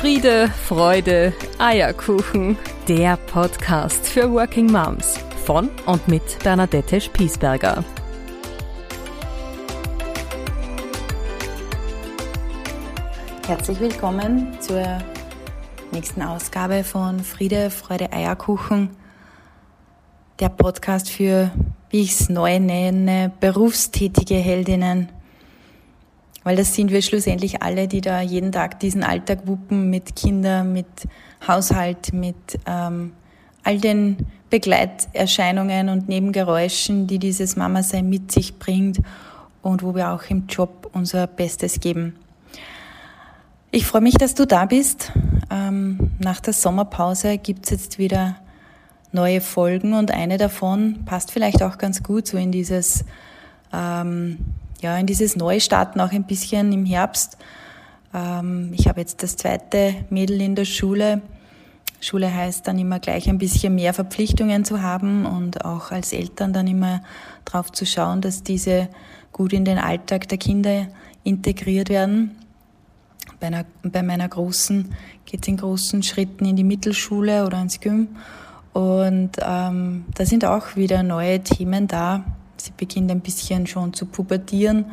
Friede, Freude, Eierkuchen. Der Podcast für Working Moms von und mit Bernadette Spiesberger. Herzlich willkommen zur nächsten Ausgabe von Friede, Freude, Eierkuchen. Der Podcast für, wie ich es neu nenne, berufstätige Heldinnen weil das sind wir schlussendlich alle, die da jeden Tag diesen Alltag wuppen mit Kindern, mit Haushalt, mit ähm, all den Begleiterscheinungen und Nebengeräuschen, die dieses Mama-Sein mit sich bringt und wo wir auch im Job unser Bestes geben. Ich freue mich, dass du da bist. Ähm, nach der Sommerpause gibt's jetzt wieder neue Folgen und eine davon passt vielleicht auch ganz gut so in dieses ähm, ja, in dieses Neustarten auch ein bisschen im Herbst. Ähm, ich habe jetzt das zweite Mädel in der Schule. Schule heißt dann immer gleich ein bisschen mehr Verpflichtungen zu haben und auch als Eltern dann immer darauf zu schauen, dass diese gut in den Alltag der Kinder integriert werden. Bei, einer, bei meiner Großen geht es in großen Schritten in die Mittelschule oder ins Gym. Und ähm, da sind auch wieder neue Themen da, Sie beginnt ein bisschen schon zu pubertieren.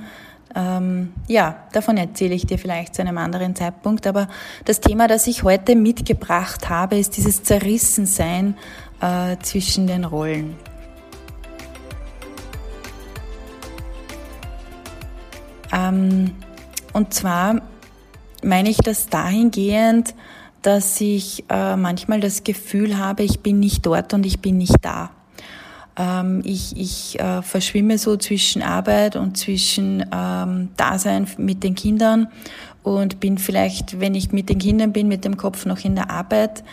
Ähm, ja, davon erzähle ich dir vielleicht zu einem anderen Zeitpunkt. Aber das Thema, das ich heute mitgebracht habe, ist dieses Zerrissensein äh, zwischen den Rollen. Ähm, und zwar meine ich das dahingehend, dass ich äh, manchmal das Gefühl habe, ich bin nicht dort und ich bin nicht da. Ähm, ich ich äh, verschwimme so zwischen Arbeit und zwischen ähm, Dasein mit den Kindern und bin vielleicht, wenn ich mit den Kindern bin, mit dem Kopf noch in der Arbeit.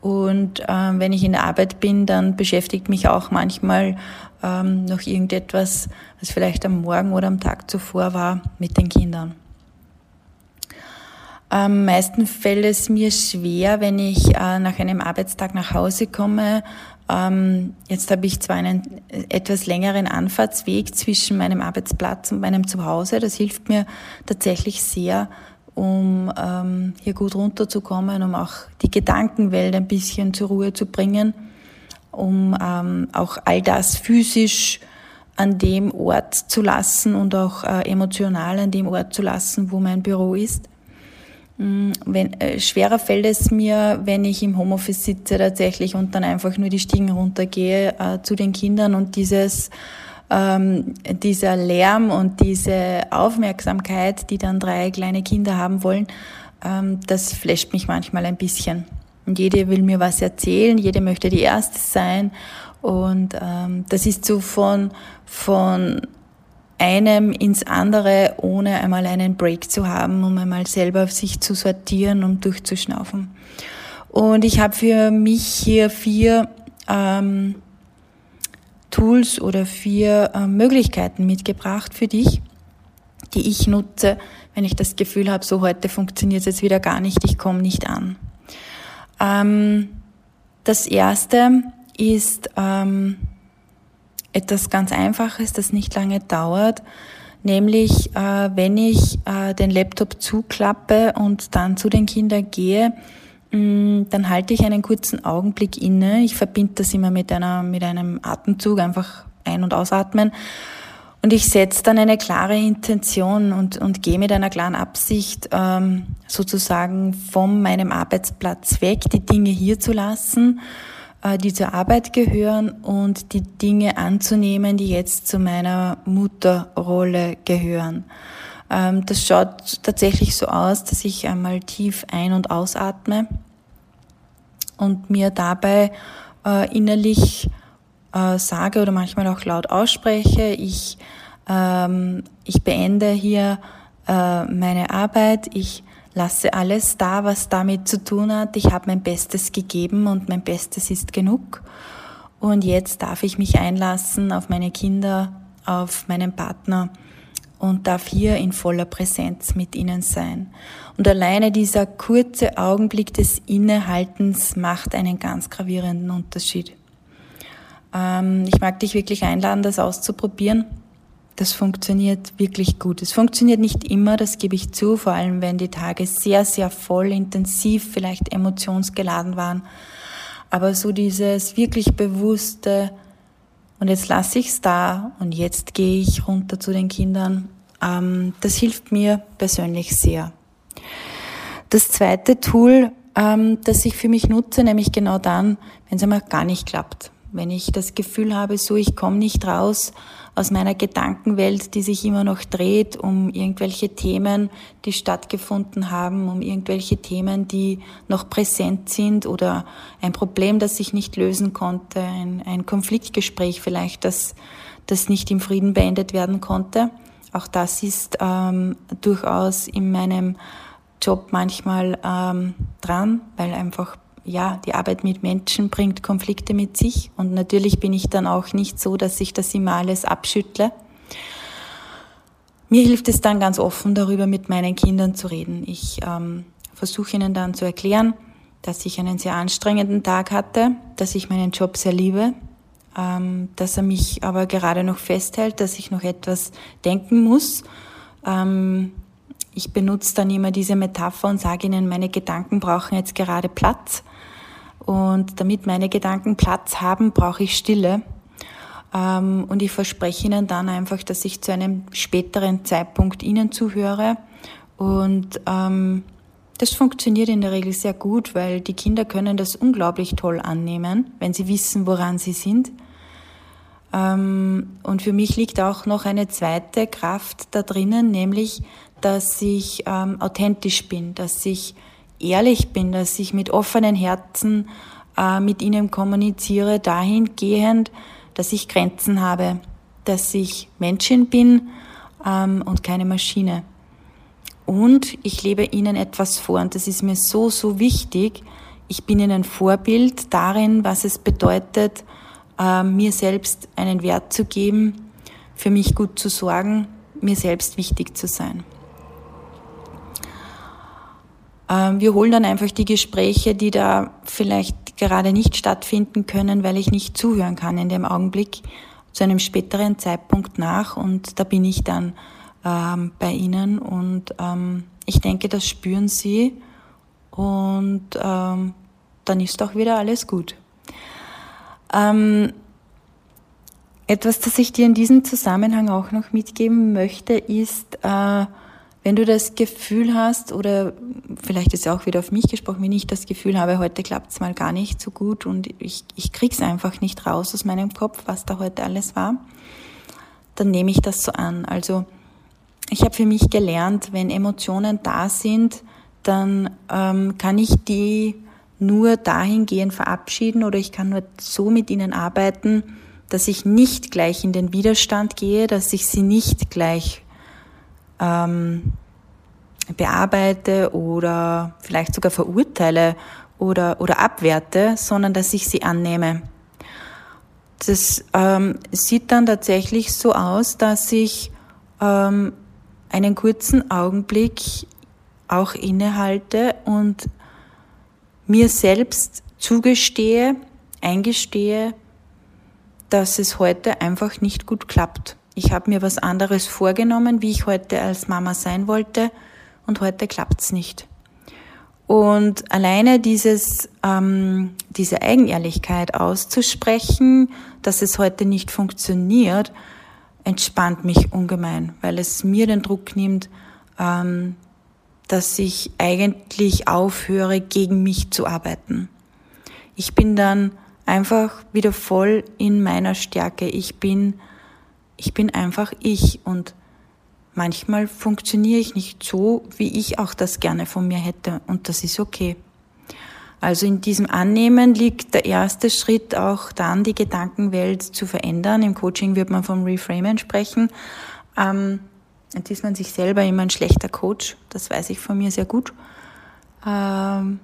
Und ähm, wenn ich in der Arbeit bin, dann beschäftigt mich auch manchmal ähm, noch irgendetwas, was vielleicht am Morgen oder am Tag zuvor war, mit den Kindern. Am meisten fällt es mir schwer, wenn ich äh, nach einem Arbeitstag nach Hause komme ähm, jetzt habe ich zwar einen etwas längeren Anfahrtsweg zwischen meinem Arbeitsplatz und meinem Zuhause. Das hilft mir tatsächlich sehr, um ähm, hier gut runterzukommen, um auch die Gedankenwelt ein bisschen zur Ruhe zu bringen, um ähm, auch all das physisch an dem Ort zu lassen und auch äh, emotional an dem Ort zu lassen, wo mein Büro ist. Mm, wenn, äh, schwerer fällt es mir, wenn ich im Homeoffice sitze tatsächlich und dann einfach nur die Stiegen runtergehe äh, zu den Kindern und dieses ähm, dieser Lärm und diese Aufmerksamkeit, die dann drei kleine Kinder haben wollen, ähm, das flasht mich manchmal ein bisschen. Und jede will mir was erzählen, jede möchte die Erste sein. Und ähm, das ist so von, von einem ins andere, ohne einmal einen Break zu haben, um einmal selber sich zu sortieren und durchzuschnaufen. Und ich habe für mich hier vier ähm, Tools oder vier äh, Möglichkeiten mitgebracht für dich, die ich nutze, wenn ich das Gefühl habe, so heute funktioniert es jetzt wieder gar nicht, ich komme nicht an. Ähm, das erste ist ähm, etwas ganz Einfaches, das nicht lange dauert, nämlich äh, wenn ich äh, den Laptop zuklappe und dann zu den Kindern gehe, mh, mm, dann halte ich einen kurzen Augenblick inne. Ich verbinde das immer mit, einer, mit einem Atemzug, einfach ein- und ausatmen. Und ich setze dann eine klare Intention und, und gehe mit einer klaren Absicht ähm, sozusagen von meinem Arbeitsplatz weg, die Dinge hier zu lassen die zur Arbeit gehören und die Dinge anzunehmen, die jetzt zu meiner Mutterrolle gehören. Ähm, das schaut tatsächlich so aus, dass ich einmal tief ein- und ausatme und mir dabei äh, innerlich äh, sage oder manchmal auch laut ausspreche, ich, ähm, ich beende hier meine Arbeit, ich lasse alles da, was damit zu tun hat. Ich habe mein Bestes gegeben und mein Bestes ist genug. Und jetzt darf ich mich einlassen auf meine Kinder, auf meinen Partner und darf hier in voller Präsenz mit ihnen sein. Und alleine dieser kurze Augenblick des Innehaltens macht einen ganz gravierenden Unterschied. Ähm, ich mag dich wirklich einladen, das auszuprobieren. Das funktioniert wirklich gut. Es funktioniert nicht immer, das gebe ich zu, vor allem wenn die Tage sehr, sehr voll, intensiv, vielleicht emotionsgeladen waren. Aber so dieses wirklich bewusste, und jetzt lasse ich es da und jetzt gehe ich runter zu den Kindern, ähm, das hilft mir persönlich sehr. Das zweite Tool, ähm, das ich für mich nutze, nämlich genau dann, wenn es einmal gar nicht klappt. Wenn ich das Gefühl habe, so ich komme nicht raus aus meiner Gedankenwelt, die sich immer noch dreht um irgendwelche Themen, die stattgefunden haben, um irgendwelche Themen, die noch präsent sind oder ein Problem, das sich nicht lösen konnte, ein, ein Konfliktgespräch vielleicht, das, das nicht im Frieden beendet werden konnte. Auch das ist ähm, durchaus in meinem Job manchmal ähm, dran, weil einfach ja, die Arbeit mit Menschen bringt Konflikte mit sich und natürlich bin ich dann auch nicht so, dass ich das immer alles abschüttle. Mir hilft es dann ganz offen darüber mit meinen Kindern zu reden. Ich ähm, versuche ihnen dann zu erklären, dass ich einen sehr anstrengenden Tag hatte, dass ich meinen Job sehr liebe, ähm, dass er mich aber gerade noch festhält, dass ich noch etwas denken muss. Ähm, ich benutze dann immer diese Metapher und sage ihnen, meine Gedanken brauchen jetzt gerade Platz. Und damit meine Gedanken Platz haben, brauche ich Stille. Ähm, und ich verspreche Ihnen dann einfach, dass ich zu einem späteren Zeitpunkt Ihnen zuhöre. Und ähm, das funktioniert in der Regel sehr gut, weil die Kinder können das unglaublich toll annehmen, wenn sie wissen, woran sie sind. Ähm, und für mich liegt auch noch eine zweite Kraft da drinnen, nämlich, dass ich authentisch bin, dass ich ehrlich bin, dass ich mit offenen Herzen äh, mit ihnen kommuniziere, dahingehend, dass ich Grenzen habe, dass ich Menschen bin ähm, und keine Maschine. Und ich lebe ihnen etwas vor und das ist mir so, so wichtig. Ich bin ihnen Vorbild darin, was es bedeutet, äh, mir selbst einen Wert zu geben, für mich gut zu sorgen, mir selbst wichtig zu sein. Ähm, wir holen dann einfach die Gespräche, die da vielleicht gerade nicht stattfinden können, weil ich nicht zuhören kann in dem Augenblick, zu einem späteren Zeitpunkt nach. Und da bin ich dann ähm, bei Ihnen. Und ähm, ich denke, das spüren Sie. Und ähm, dann ist auch wieder alles gut. Ähm, etwas, das ich dir in diesem Zusammenhang auch noch mitgeben möchte, ist, äh, wenn du das Gefühl hast, oder vielleicht ist ja auch wieder auf mich gesprochen, wenn ich das Gefühl habe, heute klappt es mal gar nicht so gut und ich, ich krieg's einfach nicht raus aus meinem Kopf, was da heute alles war, dann nehme ich das so an. Also ich habe für mich gelernt, wenn Emotionen da sind, dann ähm, kann ich die nur dahingehend verabschieden oder ich kann nur so mit ihnen arbeiten, dass ich nicht gleich in den Widerstand gehe, dass ich sie nicht gleich ähm, bearbeite oder vielleicht sogar verurteile oder, oder abwerte, sondern dass ich sie annehme. Das ähm, sieht dann tatsächlich so aus, dass ich ähm, einen kurzen Augenblick auch innehalte und mir selbst zugestehe, eingestehe, dass es heute einfach nicht gut klappt. Ich habe mir was anderes vorgenommen, wie ich heute als Mama sein wollte und heute klappt's nicht. Und alleine dieses, ähm, diese Eigenehrlichkeit auszusprechen, dass es heute nicht funktioniert, entspannt mich ungemein, weil es mir den Druck nimmt, ähm, dass ich eigentlich aufhöre, gegen mich zu arbeiten. Ich bin dann einfach wieder voll in meiner Stärke. Ich bin ich bin einfach ich und manchmal funktioniere ich nicht so, wie ich auch das gerne von mir hätte und das ist okay. Also in diesem Annehmen liegt der erste Schritt auch dann, die Gedankenwelt zu verändern. Im Coaching wird man vom Reframen sprechen. Ähm, jetzt ist man sich selber immer ein schlechter Coach, das weiß ich von mir sehr gut. Ähm,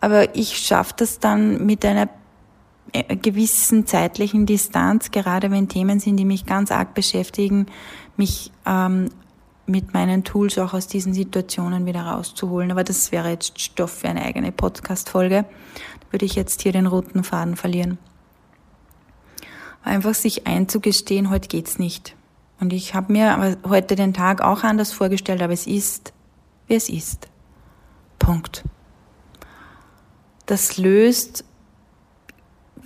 aber ich schaffe das dann mit einer gewissen zeitlichen Distanz, gerade wenn Themen sind, die mich ganz arg beschäftigen, mich ähm, mit meinen Tools auch aus diesen Situationen wieder rauszuholen. Aber das wäre jetzt Stoff für eine eigene Podcast-Folge. Würde ich jetzt hier den roten Faden verlieren. Einfach sich einzugestehen, heute geht's nicht. Und ich habe mir heute den Tag auch anders vorgestellt, aber es ist, wie es ist. Punkt. Das löst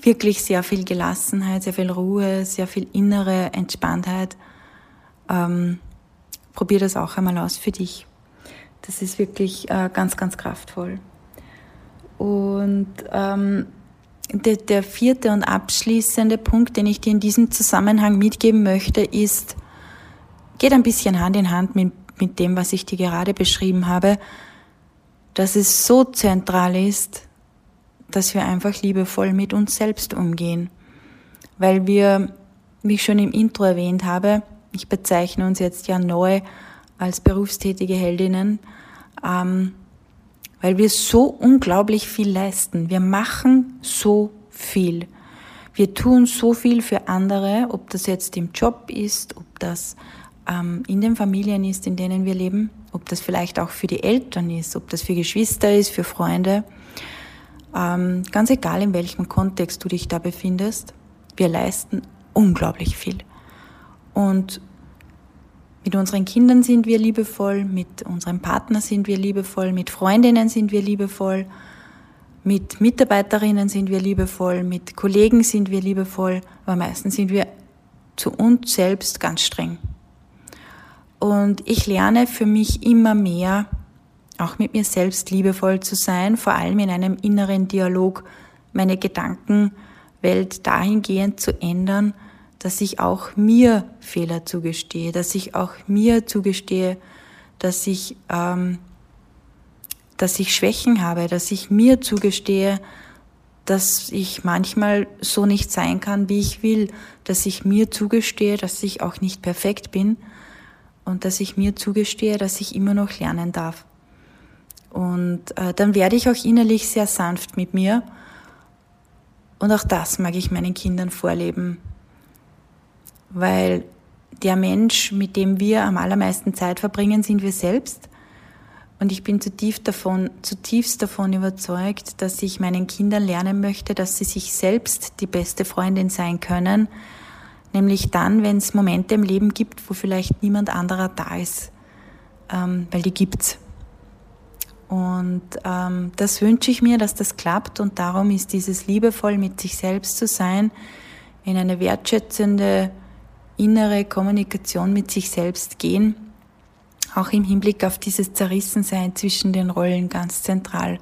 wirklich sehr viel Gelassenheit, sehr viel Ruhe, sehr viel innere Entspanntheit. Ähm, probier das auch einmal aus für dich. Das ist wirklich äh, ganz, ganz kraftvoll. Und ähm, der, der vierte und abschließende Punkt, den ich dir in diesem Zusammenhang mitgeben möchte, ist, geht ein bisschen Hand in Hand mit, mit dem, was ich dir gerade beschrieben habe, dass es so zentral ist, dass wir einfach liebevoll mit uns selbst umgehen. Weil wir, wie ich schon im Intro erwähnt habe, ich bezeichne uns jetzt ja neu als berufstätige Heldinnen, ähm, weil wir so unglaublich viel leisten. Wir machen so viel. Wir tun so viel für andere, ob das jetzt im Job ist, ob das ähm, in den Familien ist, in denen wir leben, ob das vielleicht auch für die Eltern ist, ob das für Geschwister ist, für Freunde. Ähm, ganz egal, in welchem Kontext du dich da befindest, wir leisten unglaublich viel. Und mit unseren Kindern sind wir liebevoll, mit unserem Partner sind wir liebevoll, mit Freundinnen sind wir liebevoll, mit Mitarbeiterinnen sind wir liebevoll, mit Kollegen sind wir liebevoll, aber meistens sind wir zu uns selbst ganz streng. Und ich lerne für mich immer mehr, auch mit mir selbst liebevoll zu sein, vor allem in einem inneren Dialog, meine Gedankenwelt dahingehend zu ändern, dass ich auch mir Fehler zugestehe, dass ich auch mir zugestehe, dass ich, ähm, dass ich Schwächen habe, dass ich mir zugestehe, dass ich manchmal so nicht sein kann, wie ich will, dass ich mir zugestehe, dass ich auch nicht perfekt bin und dass ich mir zugestehe, dass ich immer noch lernen darf. Und äh, dann werde ich auch innerlich sehr sanft mit mir. Und auch das mag ich meinen Kindern vorleben weil der Mensch, mit dem wir am allermeisten Zeit verbringen, sind wir selbst. Und ich bin zutiefst davon, zutiefst davon überzeugt, dass ich meinen Kindern lernen möchte, dass sie sich selbst die beste Freundin sein können. Nämlich dann, wenn es Momente im Leben gibt, wo vielleicht niemand anderer da ist. Ähm, weil die gibt's. Und ähm, das wünsche ich mir, dass das klappt. Und darum ist dieses liebevoll mit sich selbst zu sein, in eine wertschätzende innere Kommunikation mit sich selbst gehen, auch im Hinblick auf dieses Zerrissensein zwischen den Rollen ganz zentral.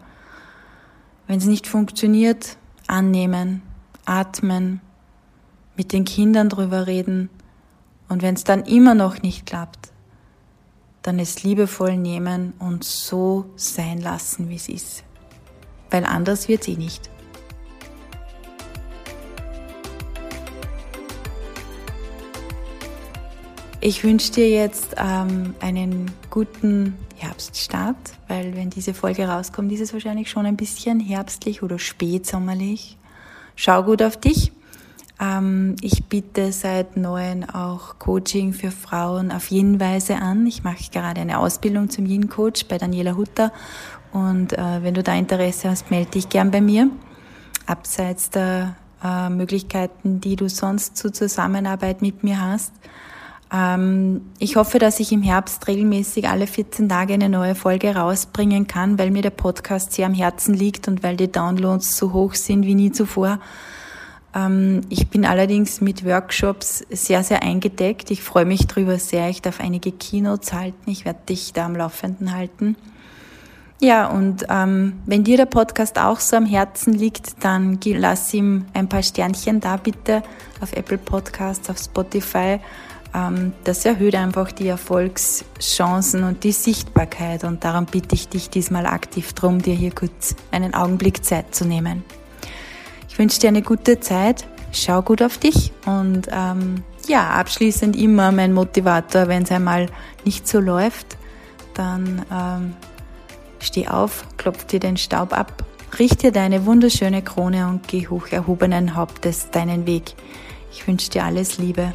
Wenn es nicht funktioniert, annehmen, atmen, mit den Kindern drüber reden und wenn es dann immer noch nicht klappt, dann es liebevoll nehmen und so sein lassen, wie es ist. Weil anders wird es eh nicht. Ich wünsche dir jetzt ähm, einen guten Herbststart, weil wenn diese Folge rauskommt, ist es wahrscheinlich schon ein bisschen herbstlich oder spätsommerlich. Schau gut auf dich. Ähm, ich biete seit neuem auch Coaching für Frauen auf Yin-Weise an. Ich mache gerade eine Ausbildung zum Yin-Coach bei Daniela Hutter und äh, wenn du da Interesse hast, melde dich gern bei mir. Abseits der äh, Möglichkeiten, die du sonst zur Zusammenarbeit mit mir hast. Ähm, ich hoffe, dass ich im Herbst regelmäßig alle 14 Tage eine neue Folge rausbringen kann, weil mir der Podcast sehr am Herzen liegt und weil die Downloads so hoch sind wie nie zuvor. Ähm, ich bin allerdings mit Workshops sehr, sehr eingedeckt. Ich freue mich darüber sehr. Ich darf einige Keynotes halten. Ich werde dich da am Laufenden halten. Ja, und ähm, wenn dir der Podcast auch so am Herzen liegt, dann lass ihm ein paar Sternchen da bitte auf Apple Podcasts, auf Spotify ähm, das erhöht einfach die Erfolgschancen und die Sichtbarkeit und darum bitte ich dich diesmal aktiv darum, dir hier kurz einen Augenblick Zeit zu nehmen. Wünsche dir eine gute Zeit, schau gut auf dich und ähm, ja, abschließend immer mein Motivator, wenn es einmal nicht so läuft, dann ähm, steh auf, klopf dir den Staub ab, richte deine wunderschöne Krone und geh hoch erhobenen Hauptes deinen Weg. Ich wünsche dir alles Liebe.